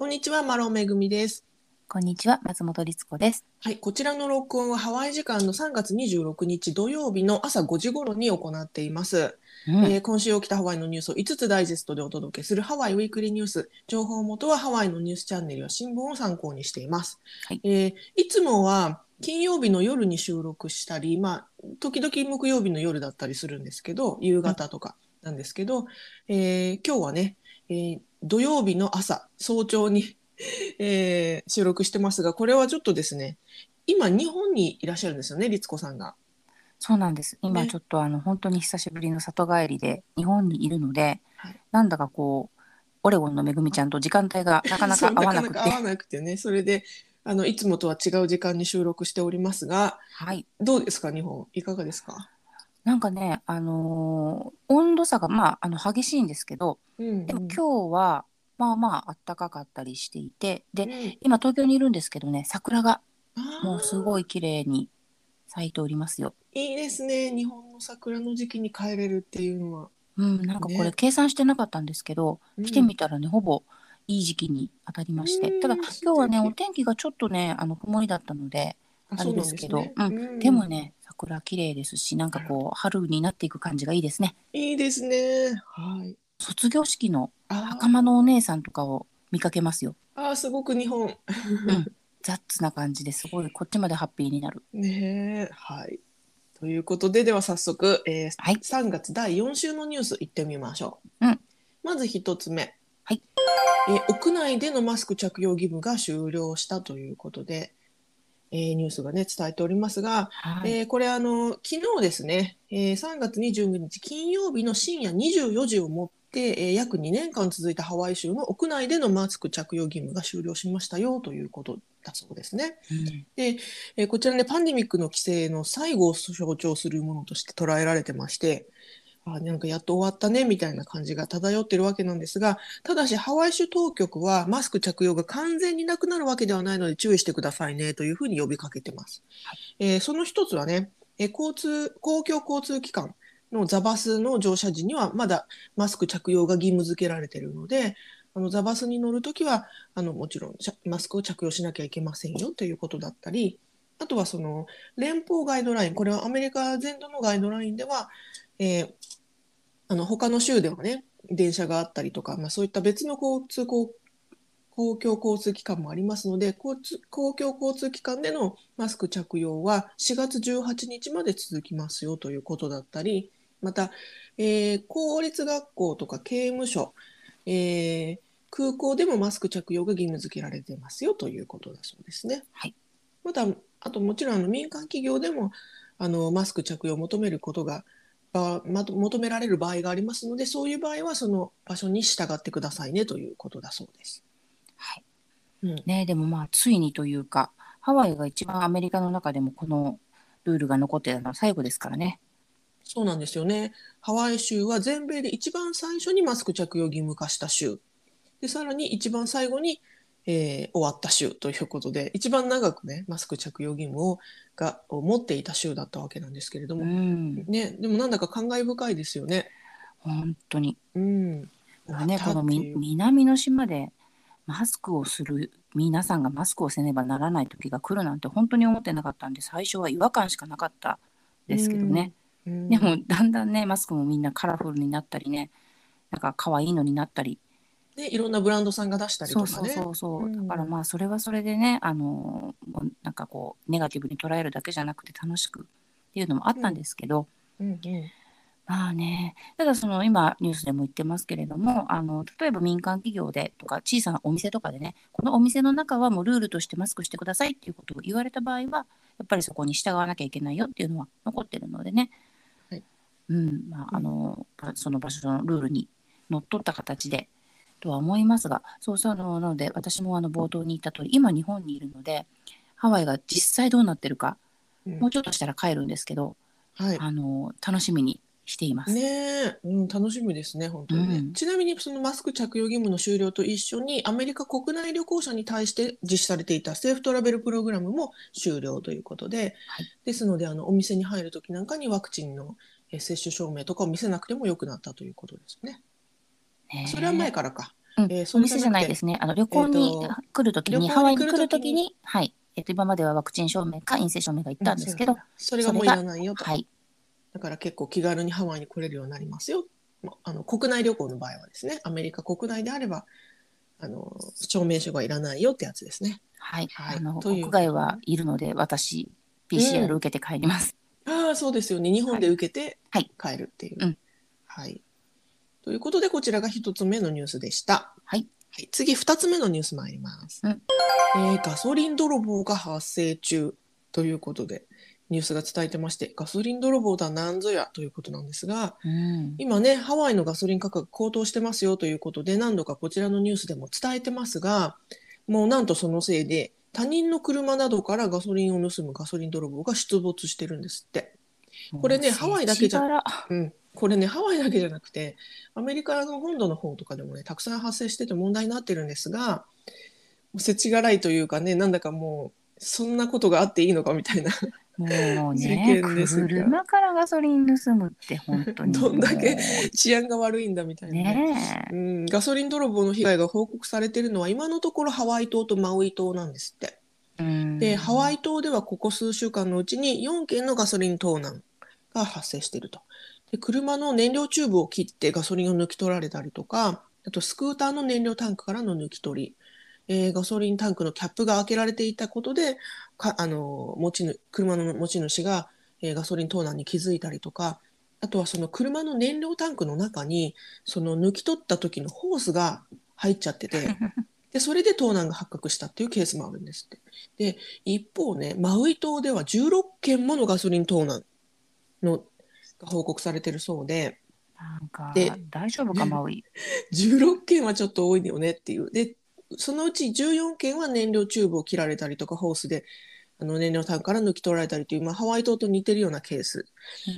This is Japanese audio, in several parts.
こんにちは、マロンめぐみです。こんにちは、松本律子です。はい、こちらの録音はハワイ時間の3月26日土曜日の朝5時頃に行っています。うんえー今週起きたハワイのニュースを5つダイジェストでお届けするハワイウィークリーニュース。情報元はハワイのニュースチャンネルや新聞を参考にしています。はいえーいつもは金曜日の夜に収録したり、まあ、時々木曜日の夜だったりするんですけど、夕方とかなんですけど、えー今日はね、えー土曜日の朝、早朝に、えー収録してますが、これはちょっとですね、今日本にいらっしゃるんですよね、律子さんが。そうなんです。今ねちょっとあの本当に久しぶりの里帰りで日本にいるので、はいなんだかこうオレゴンのめぐみちゃんと時間帯がなかなか合わなくて、か合わなくてね、それで、あの、いつもとは違う時間に収録しておりますが、はい。どうですか、日本。いかがですか？なんかね、あのー温度差がまああの激しいんですけど、うん、でも今日はまあまあ暖かかったりしていて、で日、今東京にいるんですけどね、桜がうん、もうすごい。い綺麗に咲いておりますよ。いいですね。日本の桜の時期に帰れるっていうのは。うん、なんかこれね計算してなかったんですけど、うん来てみたらねほぼいい時期に当たりまして、うんただ今日はね素敵お天気がちょっとねあの曇りだったのであれですけどそうなんですねうんでも。ね桜綺麗ですしなんかこう春になっていく感じがいいですねいいですね。はい。卒業式のあ袴のお姉さんとかを見かけますよあー、すごく日本。ザッツな感じですごいこっちまでハッピーになるねえ。はい。ということで、では早速、えーはい3月第4週のニュースいってみましょう。うんまず一つ目。はいえー屋内でのマスク着用義務が終了したということで、えーニュースがね、伝えておりますが、はい、えーこれあの、昨日ですね、えー3月22日金曜日の深夜24時をもって、えー約2年間続いたハワイ州の屋内でのマスク着用義務が終了しましたよということだそうですね。うんえーこちらね、パンデミックの規制の最後を象徴するものとして捉えられてまして、あなんかやっと終わったねみたいな感じが漂ってるわけなんですが、ただしハワイ州当局はマスク着用が完全になくなるわけではないので注意してくださいねというふうに呼びかけてます。えーその一つはね、えー交通、公共交通機関のザバスの乗車時にはまだマスク着用が義務付けられているので、あのザバスに乗るときはあのもちろんマスクを着用しなきゃいけませんよということだったり、あとはその連邦ガイドライン、これはアメリカ全土のガイドラインでは、えーあの他の州ではね、電車があったりとか、まあ、そういった別の交通公公共交通機関もありますので、交通公共交通機関でのマスク着用は4月18日まで続きますよということだったり、また、えー公立学校とか刑務所、えー空港でもマスク着用が義務付けられていますよということだそうですね。はいまた、あともちろんあの民間企業でもあのマスク着用を求めることがばまと求められる場合がありますので、そういう場合はその場所に従ってくださいねということだそうです。はいうん、ねでもまあついにというかハワイが一番アメリカの中でもこのルールが残ってたのは最後ですからねそうなんですよね。ハワイ州は全米で一番最初にマスク着用義務化した州。で、さらに一番最後に、えー終わった州ということで、一番長くね、マスク着用義務をがを持っていた州だったわけなんですけれどうも、ん。ね、でもなんだか感慨深いですよね。本当に。うん。まあね、このみ南の島でマスクをする皆さんがマスクをせねばならない時が来るなんて本当に思ってなかったんで最初は違和感しかなかったですけどね、うん。でもだんだんねマスクもみんなカラフルになったりねなんか可愛いのになったりね、いろんなブランドさんが出したりとそうかね。そうそうそう、う。ん。だからまあそれはそれでねあのなんかこうネガティブに捉えるだけじゃなくて楽しくっていうのもあったんですけど、うんうん。まあね、ただその今ニュースでも言ってますけれどもあの例えば民間企業でとか小さなお店とかでねこのお店の中はもうルールとしてマスクしてくださいっていうことを言われた場合はやっぱりそこに従わなきゃいけないよっていうのは残ってるのでね、はい。うん。まあ、あのその場所のルールにのっとった形でとは思いますがそうそうなので私もあの冒頭に言った通り今日本にいるのでハワイが実際どうなってるかうんもうちょっとしたら帰るんですけど、はい。あの楽しみにしています。ねえ、うん、楽しみですね、本当にね。うんちなみに、そのマスク着用義務の終了と一緒に、アメリカ国内旅行者に対して実施されていたセーフトラベルプログラムも終了ということで、はいですので、あのお店に入るときなんかにワクチンのえー接種証明とかを見せなくてもよくなったということですね。それは前からか。うんえーそお店じゃないですね。あの旅行に来るときに、ハワイに来るときに、はい。えっと、今まではワクチン証明か陰性証明がいったんですけど、それがもういらないよと。はい。だから結構気軽にハワイに来れるようになりますよ。まあの国内旅行の場合はですね、アメリカ国内であれば、あの証明書がいらないよってやつですね。はい。はいあの、国外はいるので、私、うん PCR 受けて帰ります。ああ、そうですよね。日本で受けてはい帰るっていう。うんはい。ということで、こちらが一つ目のニュースでした。はい。はい、次、二つ目のニュース参ります、うんえーガソリン泥棒が発生中ということで、ニュースが伝えてまして、ガソリン泥棒だなんぞやということなんですが、うん。今ね、ハワイのガソリン価格高騰してますよということで、何度かこちらのニュースでも伝えてますが、もうなんとそのせいで、他人の車などからガソリンを盗むガソリン泥棒が出没してるんですって。これねハワイだけじゃうん、これね、ハワイだけじゃなくて、アメリカの本土の方とかでもね、たくさん発生してて問題になってるんですが、世知辛いというかね、なんだかもう、そんなことがあっていいのかみたいな、もう事ね、車からガソリン盗むって本当に。どんだけも治安が悪いんだみたいうなね。うん、ガソリン泥棒の被害が報告されているのは今のところハワイ島とマウイ島なんですって。うん。で、ハワイ島ではここ数週間のうちに4件のガソリン盗難が発生していると。で、車の燃料チューブを切ってガソリンを抜き取られたりとか、あとスクーターの燃料タンクからの抜き取り、えーガソリンタンクのキャップが開けられていたことで、かあの持ち主車の持ち主が、えーガソリン盗難に気づいたりとか、あとはその車の燃料タンクの中に、その抜き取った時のホースが入っちゃってて、で、それで盗難が発覚したっていうケースもあるんですって。で、一方ね、マウイ島では16件ものガソリン盗難のが報告されてるそうで、なんかで、大丈夫か、マウイ？16件はちょっと多いよねっていう。で、そのうち14件は燃料チューブを切られたりとか、ホースであの燃料タンクから抜き取られたりという、まあ、ハワイ島と似てるようなケース。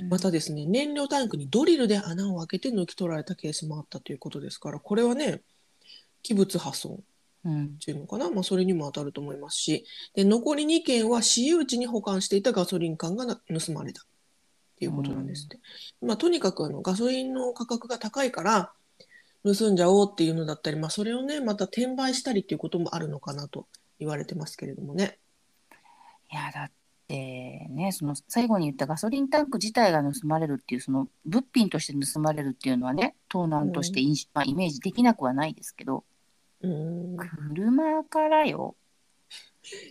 うんまたですね、燃料タンクにドリルで穴を開けて抜き取られたケースもあったということですから、これはね、器物破損うんっていうのかな、まあ、それにも当たると思いますし、で残り2件は私有地に保管していたガソリン缶がな盗まれたっていうことなんですって。まあ、とにかくあのガソリンの価格が高いから盗んじゃおうっていうのだったり、まあ、それをね、また転売したりっていうこともあるのかなと言われてますけれどもね。いや、だってね、その最後に言ったガソリンタンク自体が盗まれるっていう、その物品として盗まれるっていうのはね、盗難としてイまあ、イメージできなくはないですけど、うん車からよ、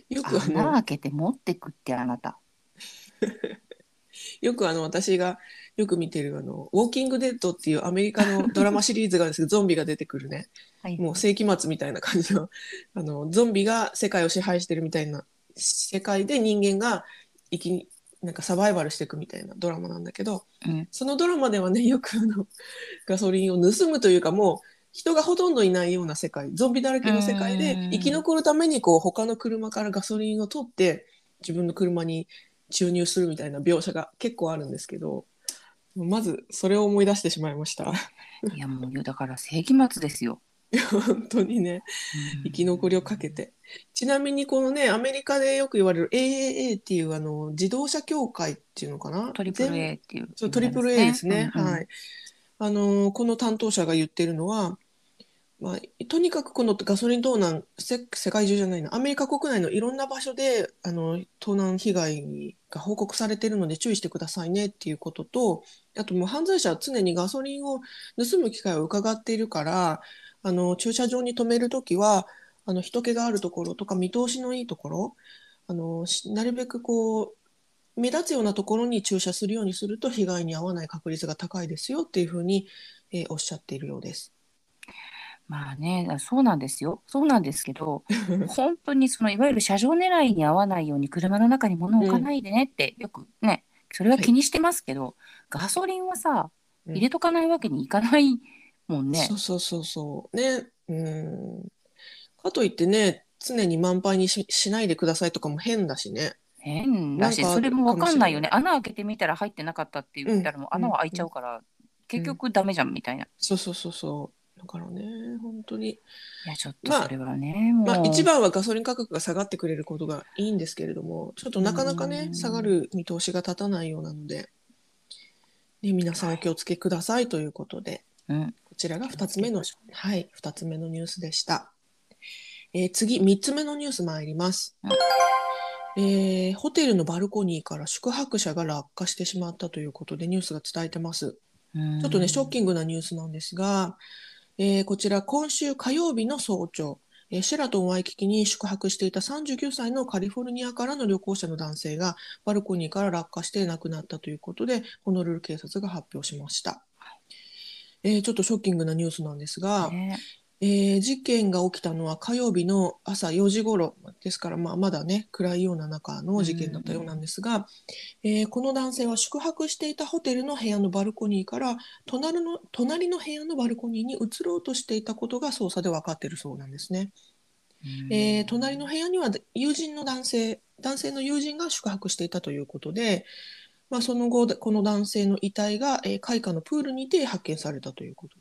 よく穴開けて持ってくってあなた。よくあの私がよく見てるあの「ウォーキング・デッド」っていうアメリカのドラマシリーズがあるんですけどゾンビが出てくるね。はい。もう世紀末みたいな感じのあのゾンビが世界を支配してるみたいな世界で人間が生きなんかサバイバルしていくみたいなドラマなんだけどうん。そのドラマではねよくあのガソリンを盗むというかもう人がほとんどいないような世界ゾンビだらけの世界でうん。生き残るためにこう他の車からガソリンを取って自分の車に注入するみたいな描写が結構あるんですけどまずそれを思い出してしまいました。いやもうだから世紀末ですよ。本当にね生き残りをかけて。ちなみにこのねアメリカでよく言われる AAA っていうあの自動車協会っていうのかな？トリプル全 A っていう、そうトリプル A ですね、うんうんはい。あのーこの担当者が言ってるのは、まあ、とにかくこのガソリン盗難せ世界中じゃないなアメリカ国内のいろんな場所であの盗難被害が報告されているので注意してくださいねっていうこととあともう犯罪者は常にガソリンを盗む機会を伺っているからあの駐車場に止めるときはあの人気があるところとか見通しのいいところあのなるべくこう目立つようなところに駐車するようにすると被害に遭わない確率が高いですよっていうふうに、えーおっしゃっているようです。まあね、そうなんですよ。そうなんですけど、本当にそのいわゆる車上狙いに合わないように車の中に物を置かないでねって、よくね、それは気にしてますけど、ガソリンはさ、うん入れとかないわけにいかないもんねそ。うそうそうそう。ね。うん。かといってね、常に満杯にししないでくださいとかも変だしね。変だし、なんかそれもわかんないよね。か穴開けてみたら入ってなかったって言ったらもう穴は開いちゃうから、結局ダメじゃんみたいな。いそうそうそうそう。だからね、本当に。や、ちょっとまあそれはね、もう。まあ、一番はガソリン価格が下がってくれることがいいんですけれども、ちょっとなかなかね、うん下がる見通しが立たないようなので、ね、皆さんお気をつけくださいということで、うん、ここちらが2つ目の、はい、2つ目のニュースでした。えー次、3つ目のニュース参ります。えーホテルのバルコニーから宿泊者が落下してしまったということでニュースが伝えてます。ちちょっとね、ショッキングなニュースなんですが、えーこちら、今週火曜日の早朝、えーシェラトンワイキキに宿泊していた39歳のカリフォルニアからの旅行者の男性がバルコニーから落下して亡くなったということで、ホノルル警察が発表しました。えーちょっとショッキングなニュースなんですが、ねえー事件が起きたのは火曜日の朝4時頃ですから、まあ、まだね暗いような中の事件だったようなんですが、えーこの男性は宿泊していたホテルの部屋のバルコニーから隣の隣の部屋のバルコニーに移ろうとしていたことが捜査で分かっているそうなんですね。えー隣の部屋には友人の男性男性の友人が宿泊していたということで、まあ、その後この男性の遺体が、えー、開花のプールにて発見されたということ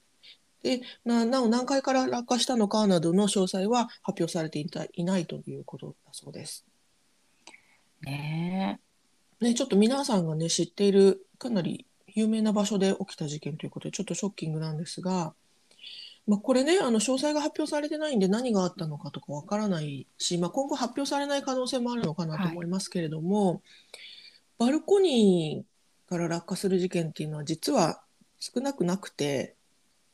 でななお何階から落下したのかなどの詳細は発表されていたいないということだそうです。ねね、ちょっと皆さんがね知っているかなり有名な場所で起きた事件ということでちょっとショッキングなんですが、まあ、これねあの詳細が発表されてないんで何があったのかとかわからないし、まあ、今後発表されない可能性もあるのかなと思いますけれども、バルコニーから落下する事件っていうのは実は少なくなくて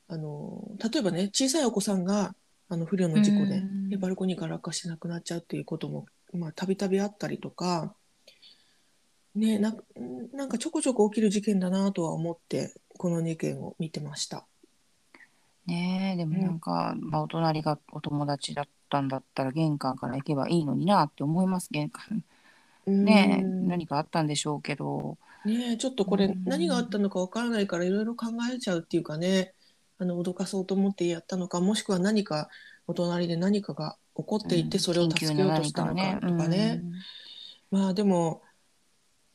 あの例えばね小さいお子さんがあの不慮の事故でうん。でバルコニーから落下して亡くなっちゃうっていうこともまあたびたびあったりとか。ね、ななんかちょこちょこ起きる事件だなとは思ってこの2件を見てました。ねえでもなんか、まあ、お隣がお友達だったんだったら玄関から行けばいいのになって思います玄関。ねえうん何かあったんでしょうけど。ねえちょっとこれうん。何があったのかわからないからいろいろ考えちゃうっていうかねあの脅かそうと思ってやったのかもしくは何かお隣で何かが起こっていてそれを助けようとしたのかとかね。まあでも、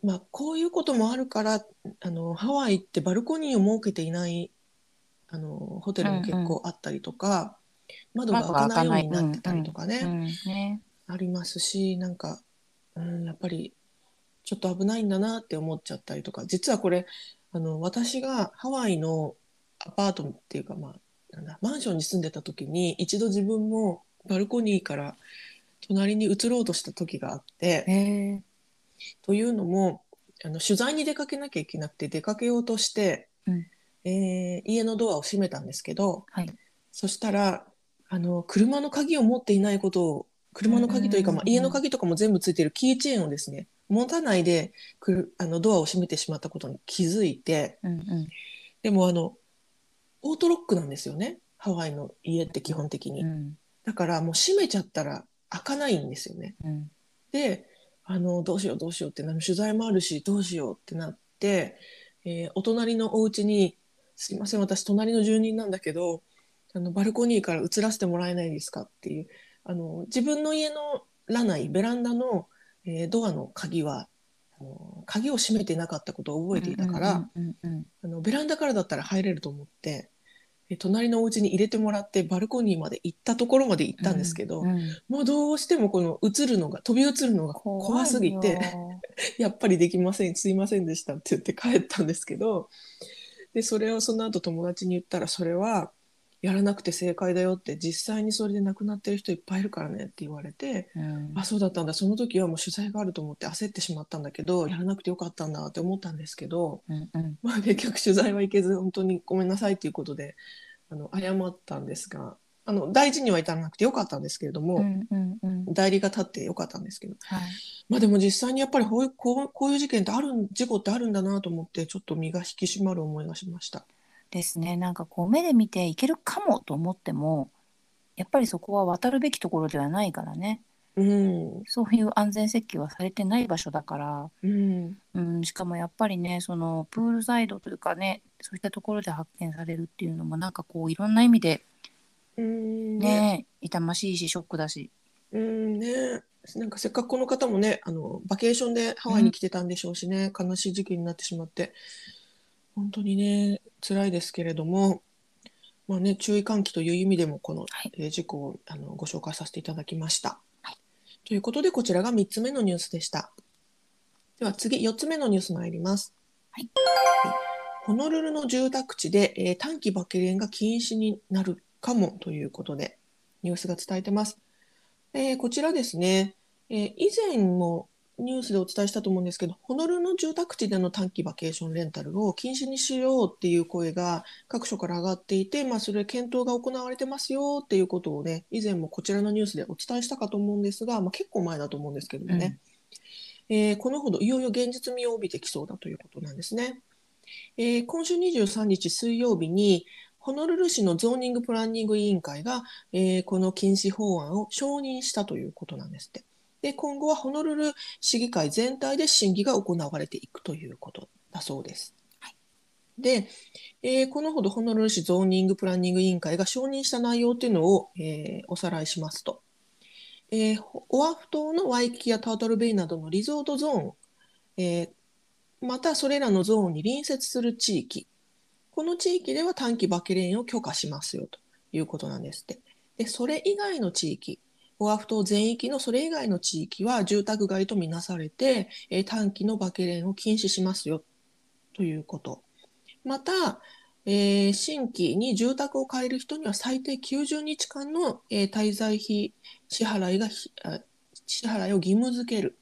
まあ、こういうこともあるからあのハワイってバルコニーを設けていないあのホテルも結構あったりとか、窓が開かない。ようになってたりとかね、うん。うん。ね。ありますしなんか、うん、やっぱりちょっと危ないんだなって思っちゃったりとか。実はこれあの私がハワイのアパートっていうか、まあ、なんだマンションに住んでた時に一度自分もバルコニーから隣に移ろうとした時があって。というのもあの取材に出かけなきゃいけなくて出かけようとして、うん。えー家のドアを閉めたんですけどはい。そしたらあの車の鍵を持っていないことを車の鍵というか、うん。まあ、家の鍵とかも全部ついてるキーチェーンをですね持たないでくるあのドアを閉めてしまったことに気づいてうんうん。でもあのオートロックなんですよねハワイの家って基本的に。うんだからもう閉めちゃったら開かないんですよね。うんであのどうしようどうしようってなる取材もあるしどうしようってなって、えーお隣のお家に「すいません私隣の住人なんだけどあのバルコニーから移らせてもらえないですか?」っていうあの自分の家のラナイベランダの、えードアの鍵はあの鍵を閉めてなかったことを覚えていたから、ベランダからだったら入れると思って。え隣のお家に入れてもらってバルコニーまで行ったところまで行ったんですけど、うんうん。もうどうしてもこの映るのが飛び移るのが怖すぎて やっぱりできませんすいませんでしたって言って帰ったんですけどでそれをその後友達に言ったらそれはやらなくて正解だよって実際にそれで亡くなってる人いっぱいいるからねって言われてうん。あそうだったんだその時はもう取材があると思って焦ってしまったんだけどやらなくてよかったんだって思ったんですけど、うんうん。まあ、結局取材は行けず本当にごめんなさいということであの謝ったんですがあの大事には至らなくてよかったんですけれども、うんうんうん。代理が立ってよかったんですけど。はい。まあでも実際にやっぱりこういうこうこういう事件ってあるん事故ってあるんだなと思ってちょっと身が引き締まる思いがしました。ですね。なんかこう目で見ていけるかもと思ってもやっぱりそこは渡るべきところではないからねうん。そういう安全設計はされてない場所だから、うん。うん、しかもやっぱりねそのプールサイドというかねそういったところで発見されるっていうのもなんかこういろんな意味でうん。ね痛ましいしショックだし。うん。ね。なんかせっかくこの方もねあのバケーションでハワイに来てたんでしょうしね、悲しい時期になってしまって。本当にね辛いですけれども、まあね、注意喚起という意味でもこの、はい。えー事故をあのご紹介させていただきました。はいということでこちらが3つ目のニュースでした。では次4つ目のニュース参ります。はいホノルルの住宅地で、えー短期馬券が禁止になるかもということでニュースが伝えてます。えーこちらですね、えー以前もニュースでお伝えしたと思うんですけど、ホノルルの住宅地での短期バケーションレンタルを禁止にしようっていう声が各所から上がっていて、まあ、それ検討が行われてますよっていうことをね、以前もこちらのニュースでお伝えしたかと思うんですが、まあ、結構前だと思うんですけどもね、えーこのほどいよいよ現実味を帯びてきそうだということなんですね。えー今週23日水曜日に、ホノルル市のゾーニングプランニング委員会が、えーこの禁止法案を承認したということなんですって。で、今後はホノルル市議会全体で審議が行われていくということだそうです。で、えーこのほどホノルル市ゾーニングプランニング委員会が承認した内容というのを、えーおさらいしますと、えーオアフ島のワイキキやタートルベイなどのリゾートゾーン、えーまたそれらのゾーンに隣接する地域、この地域では短期バケレーンを許可しますよということなんですって。で、それ以外の地域、オアフ島全域のそれ以外の地域は住宅街とみなされて、えー短期のバケレーンを禁止しますよということ。また、えー新規に住宅を借りる人には最低90日間の、えー滞在費支払いが支払いを義務付ける。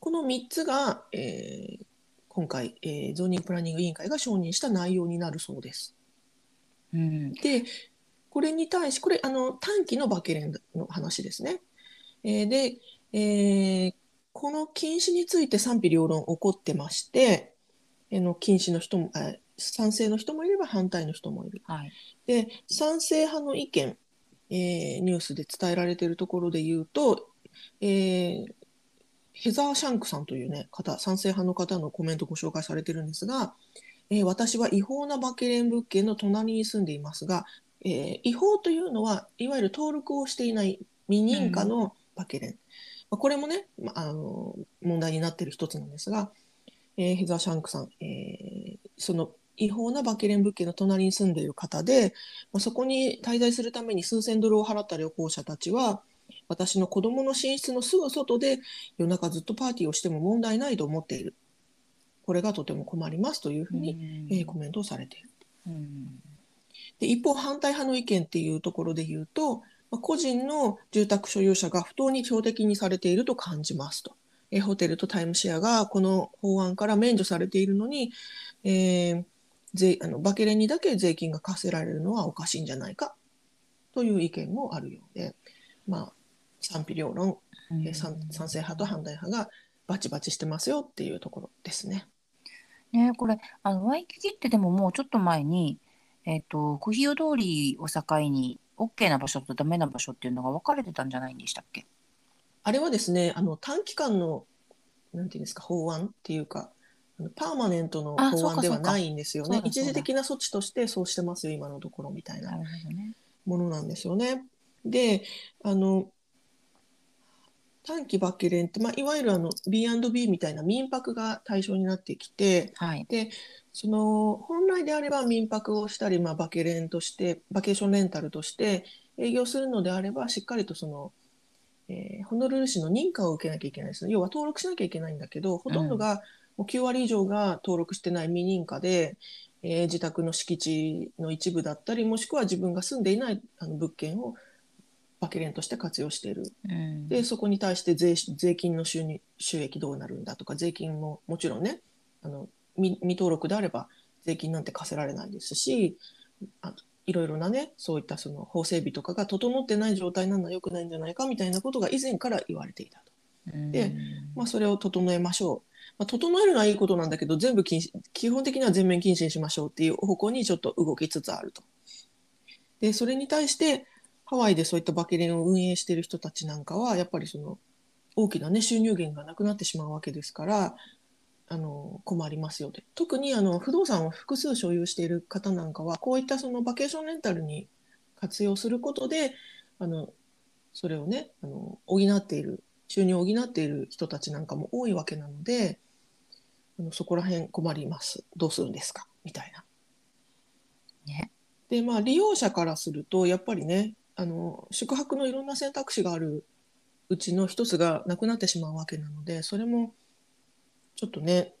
この3つが、えー今回、えーゾーニングプランニング委員会が承認した内容になるそうです。うんで、これに対し、これ、あの短期のバケレンの話ですね。えーで、えーこの禁止について賛否両論起こってまして、あの禁止の人も、あ賛成の人もいれば反対の人もいる。はい。で、賛成派の意見、えーニュースで伝えられているところで言うと、えーヘザー・シャンクさんという、ね、方、賛成派の方のコメントをご紹介されてるんですが、えー私は違法なバケレン物件の隣に住んでいますが、えー違法というのはいわゆる登録をしていない未認可のバケレン、まあ、これもね、まあ、あの問題になっている一つなんですが、えーヘザー・シャンクさん、えーその違法なバケレン物件の隣に住んでいる方で、まあ、そこに滞在するために数千ドルを払った旅行者たちは私の子供の寝室のすぐ外で夜中ずっとパーティーをしても問題ないと思っている。これがとても困りますというふうに、えーコメントをされている。うんで一方反対派の意見っていうところで言うと、まあ、個人の住宅所有者が不当に標的にされていると感じますと。えーホテルとタイムシェアがこの法案から免除されているのに、えー税あのバケレンにだけ税金が課せられるのはおかしいんじゃないかという意見もあるようで、まあ、賛否両論、え賛成派と反対派がバチバチしてますよっていうところですね。ねこれあのワイキキってでももうちょっと前に、えっとクヒオ通りを境に OK な場所とダメな場所っていうのが分かれてたんじゃないんでしたっけ？あれはですね、あの短期間のなんていうんですか法案っていうか、パーマネントのあ法案ではないんですよね。一時的な措置としてそうしてますよ、今のところみたいな。ものなんですよね。で、あの短期バケレンって、まあ、いわゆるあの B&B みたいな民泊が対象になってきて、はい。でその本来であれば民泊をしたり、まあ、バケレンとしてバケーションレンタルとして営業するのであればしっかりとその、えーホノルル市の認可を受けなきゃいけないですね要は登録しなきゃいけないんだけどほとんどが、もう9割以上が登録してない未認可で、えー自宅の敷地の一部だったりもしくは自分が住んでいないあの物件をバケレンとして活用している。うん。でそこに対して税税金の収入収益どうなるんだとか税金ももちろんねあの未未登録であれば税金なんて課せられないですしあいろいろなねそういったその法整備とかが整ってない状態なのは良くないんじゃないかみたいなことが以前から言われていたと、うん。でまあ、それを整えましょう、まあ、整えるのはいいことなんだけど全部禁止基本的には全面禁止にしましょうっていう方向にちょっと動きつつあると。でそれに対してハワイでそういったバケレンを運営している人たちなんかはやっぱりその大きな、ね、収入源がなくなってしまうわけですからあの困りますよと特にあの不動産を複数所有している方なんかはこういったそのバケーションレンタルに活用することであのそれをねあの補っている収入を補っている人たちなんかも多いわけなのであのそこら辺困りますどうするんですか？みたいな。ね。でまあ利用者からするとやっぱりねあの宿泊のいろんな選択肢があるうちの一つがなくなってしまうわけなのでそれもちょっとね、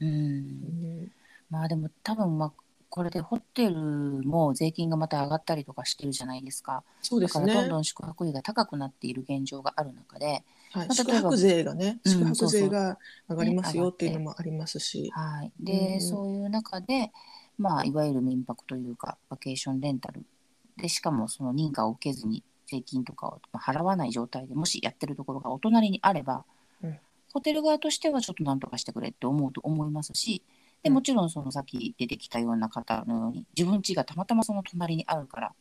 う。うん。んまあでも多分まあこれでホテルも税金がまた上がったりとかしてるじゃないですか。そうですね。だからどんどん宿泊費が高くなっている現状がある中で、はい、ま宿泊税がね、うん宿泊税が上がりますよねって。いうのもありますし、はい、うんで、うん。そういう中で、まあ、いわゆる民泊というかバケーションレンタルでしかもその認可を受けずに税金とかをまあ払わない状態でもしやってるところがお隣にあれば、うん。ホテル側としてはちょっとなんとかしてくれって思うと思いますしでうん。もちろんそのさっき出てきたような方のように自分家がたまたまその隣にあるから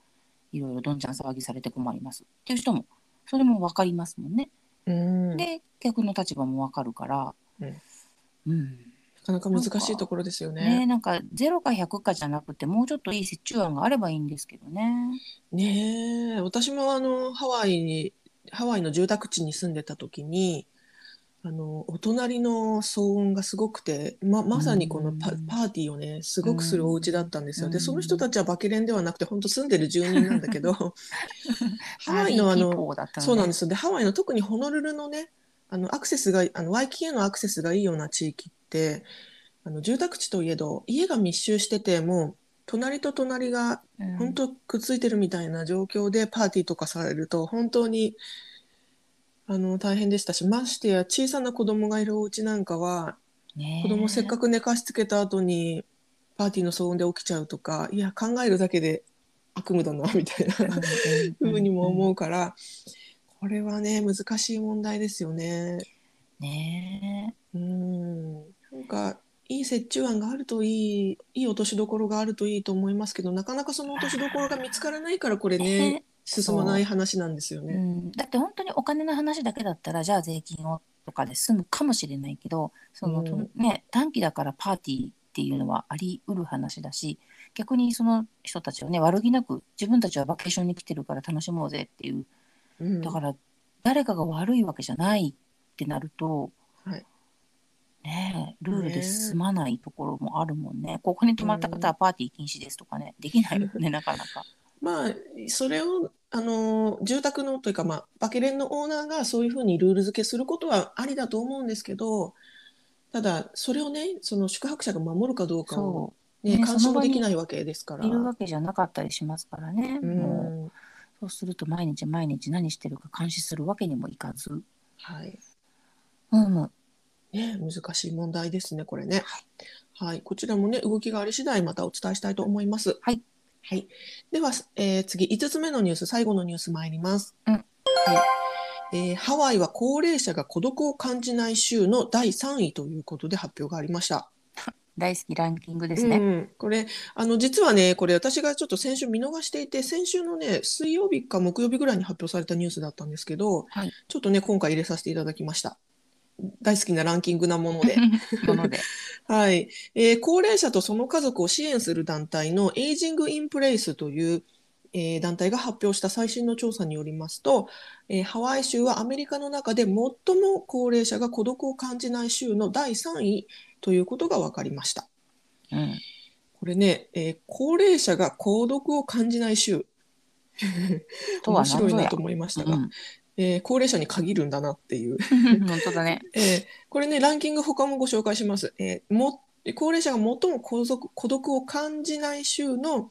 いろいろどんちゃん騒ぎされて困ります。っていう人もそれも分かりますもんね。うん、なで逆の立場も分かるから、うん。うんかなか難しいところですよねね。なんか0か100かじゃなくてもうちょっといい折衷案があればいいんですけどね。ねえ、私もあのハワイにハワイの住宅地に住んでた時に、あのお隣の騒音がすごくて、ままさにこのパーティーをねすごくするお家だったんですよ。で、うんその人たちはバケレンではなくて本当住んでる住人なんだけど、ハワイのあのそうなんですよ。で、ハワイの特にホノルルのね、あのアクセスが、あのワイキキへのアクセスがいいような地域って、あの住宅地といえど、家が密集してて、もう隣と隣がうん本当くっついてるみたいな状況でパーティーとかされると、本当にあの大変でしたし、ましてや小さな子供がいるお家なんかは、子供せっかく寝かしつけた後にパーティーの騒音で起きちゃうとか、いや、考えるだけで悪夢だな、みたいな。ふうにも思うから、これはね難しい問題ですよね。ねうんなんかいい折衷案があるといいいい落としどころがあるといいと思いますけどなかなかその落としどころが見つからないからこれえねね。進まない話なんですようね。ん、だって本当にお金の話だけだったらじゃあ税金をとかで済むかもしれないけどその、とうん。ね、短期だからパーティーっていうのはあり得る話だし逆にその人たちはね悪気なく自分たちはバケーションに来てるから楽しもうぜっていう。うん。だから誰かが悪いわけじゃないってなると、はいねえルールで進まないところもあるもんね。ここに泊まった方はパーティー禁止ですとかね、できないよね、なかなか。まあそれをあの住宅のというか、まあ、バケレンのオーナーがそういうふうにルール付けすることはありだと思うんですけどただそれをねその宿泊者が守るかどうかを、そね、ね干渉できないわけですから。う、いるわけじゃなかったりしますからね。うもうんそうすると毎日毎日何してるか監視するわけにもいかず。はいうん、ね、難しい問題ですね、これね。はい、こちらもね、動きがあり次第またお伝えしたいと思います。はい。はい。では、えー次、5つ目のニュース、最後のニュース参ります。うんはい。えーハワイは高齢者が孤独を感じない州の第3位ということで発表がありました。大好きランキングですね。うん、これあの実はねこれ私がちょっと先週見逃していて先週のね水曜日か木曜日ぐらいに発表されたニュースだったんですけどはい。ちょっとね今回入れさせていただきました大好きなランキングなもので もので。はい、えー高齢者とその家族を支援する団体の Aging in Place という、えー団体が発表した最新の調査によりますと、えーハワイ州はアメリカの中で最も高齢者が孤独を感じない州の第3位ということが分かりました。うん。これね、えー高齢者が孤独を感じない州とは面白いなと。思いましたが、うん、えー高齢者に限るんだなっていう 本当だね。えーこれね、ランキング他もご紹介します。えーも高齢者が最も孤独孤独を感じない州の、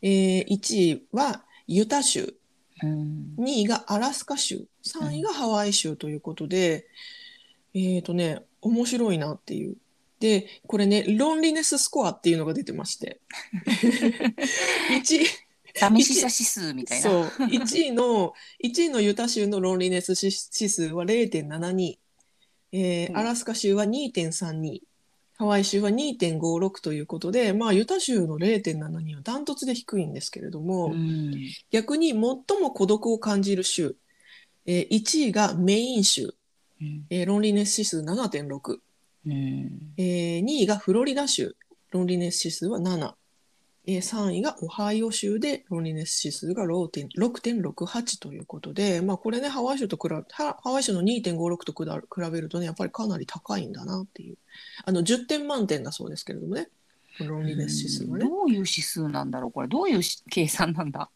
えー1位はユタ州、うん。2位がアラスカ州、3位がハワイ州ということで、えっ、とね、面白いなっていう。で、これね、ロンリネススコアっていうのが出てまして、1位、寂しさ指数みたいな。そう、1位の、1位のユタ州のロンリネス指指数は0.72、えーうんアラスカ州は2.32、ハワイ州は2.56ということで、まあ、ユタ州の0.72はダントツで低いんですけれども、うん。逆に最も孤独を感じる州、えー1位がメイン州、うん。えーロンリネス指数7.6、うん。えー2位がフロリダ州、ロンリネス指数は7、えー3位がオハイオ州でロンリネス指数が 6.- 6.68ということで、まあ、これねハワイ州と比べハハワイ州の2.56と比べ比べるとねやっぱりかなり高いんだなっていう。あの10点満点だそうですけれどもね。ロンリネス指数はね。どういう指数なんだろうこれ。どういうし計算なんだ？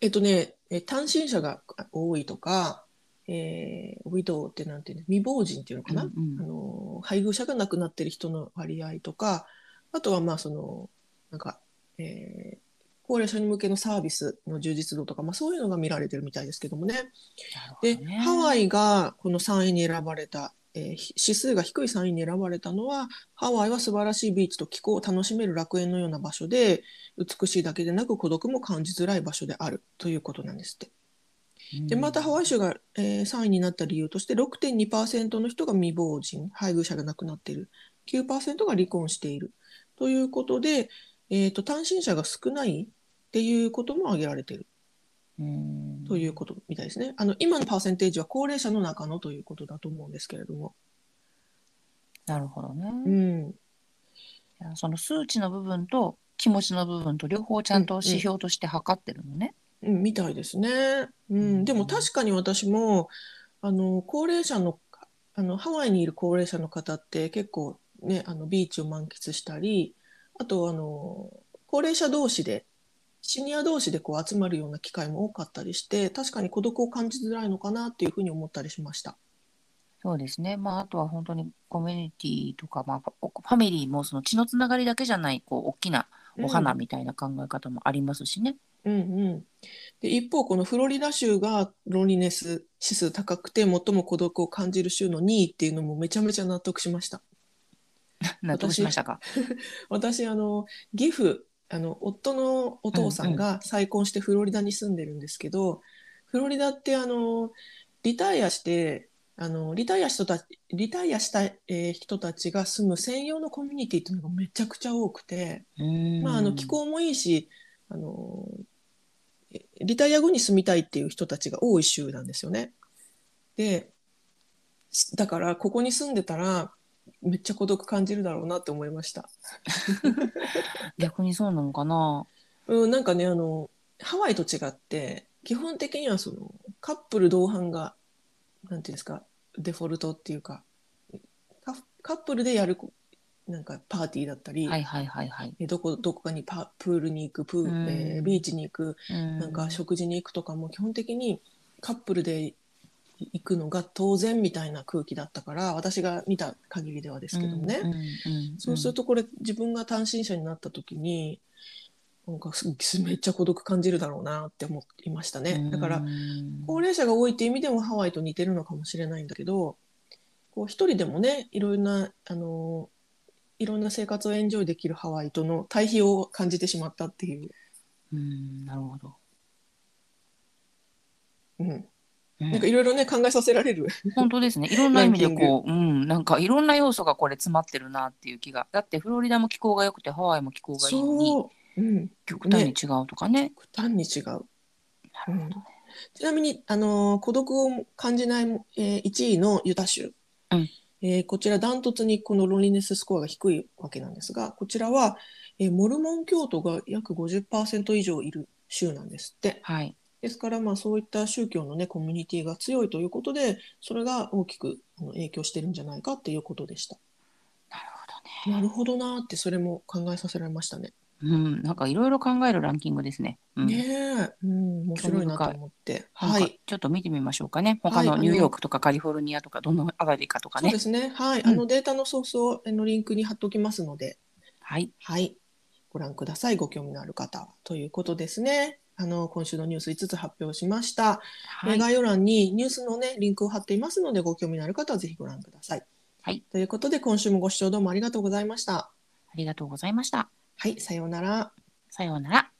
えっとね、えー単身者が多いとか、えーウィドウってなんていうの未亡人っていうのかな、うんうん。あの配偶者が亡くなってる人の割合とかあとはまあそのなんか、えー高齢者に向けのサービスの充実度とか、まあ、そういうのが見られてるみたいですけどもね。で、ねハワイがこの3位に選ばれた、えーひ指数が低い3位に選ばれたのはハワイは素晴らしいビーチと気候を楽しめる楽園のような場所で美しいだけでなく孤独も感じづらい場所であるということなんですって。でまたハワイ州が、えー3位になった理由として6.2%の人が未亡人配偶者が亡くなっている9%が離婚しているということで、えー、と単身者が少ないっていうことも挙げられているうんということみたいですね。あの今のパーセンテージは高齢者の中のということだと思うんですけれども。なるほどね。うん、いやその数値の部分と気持ちの部分と両方ちゃんと指標として測ってるのね。うん、みたいですね。うん、でも確かに私もあの高齢者のあのハワイにいる高齢者の方って結構ねあのビーチを満喫したりあとあの高齢者同士でシニア同士でこう集まるような機会も多かったりして確かに孤独を感じづらいのかなっていうふうに思ったりしました。そうですね。まああとは本当にコミュニティとか、まあ、ファミリーもその血のつながりだけじゃないこう大きなお花みたいな考え方もありますしね。うんうん、で一方このフロリダ州がロンリネス指数高くて最も孤独を感じる州の2位っていうのもめちゃめちゃ納得しました。納得しましたか？私あの岐阜あの夫のお父さんが再婚してフロリダに住んでるんですけど、フロリダってあのリタイアしてあのリタイア人たリタイアした、えー人たちが住む専用のコミュニティっていうのがめちゃくちゃ多くて、うんまあ、あの気候もいいしあのえリタイア後に住みたいっていう人たちが多い州なんですよね。でしだからここに住んでたらめっちゃ孤独感じるだろうなって思いました。逆にそうなのかな？うん、なんかねあのハワイと違って基本的にはそのカップル同伴がなんていうんですかデフォルトっていうかカカップルでやるなんかパーティーだったり、はいはいはいはい。えどこどこかにパプールに行くプー、うんえービーチに行くうんなんか食事に行くとかも基本的にカップルで行くのが当然みたいな空気だったから私が見た限りではですけどもね。うんうんうんそうするとこれ自分が単身者になった時になんかすめっちゃ孤独感じるだろうなって思いましたね。だからうん高齢者が多いっていう意味でもハワイと似てるのかもしれないんだけどこう一人でもねいろんなあのいろんな生活をエンジョイできるハワイとの対比を感じてしまったっていう。うんなるほど。うん、うんなんかいろいろね考えさせられる。本当ですね。いろんな意味でこう、うん、なんかいろんな要素がこれ詰まってるなっていう気が。だってフロリダも気候が良くてハワイも気候がいいのにそう、うん、極端に違うとかね。極端に違う。なるほどね。ちなみに、あのー孤独を感じない、えー1位のユタ州、うんえーこちらダントツにこのロンリネススコアが低いわけなんですがこちらは、えーモルモン教徒が約50%以上いる州なんですってはい。ですから、まあ、そういった宗教の、ね、コミュニティが強いということでそれが大きく影響してるんじゃないかっていうことでしたなるほどね。なるほどなーってそれも考えさせられましたね。うん、なんかいろいろ考えるランキングですね。うん、ねえ、うん、面白いなと思ってはいちょっと見てみましょうかね。他ののニューヨークとかカリフォルニアとかどのあたりかとかねそうで。すね。はい、うんあのデータのソースをあのリンクに貼っておきますので、はい。はい、ご覧ください。ご興味のある方はということですね。あの今週のニュース5つ発表しました。はい。概要欄にニュースのねリンクを貼っていますので、ご興味のある方はぜひご覧ください。はい。ということで今週もご視聴どうもありがとうございました。ありがとうございました。はい、さようなら。さようなら。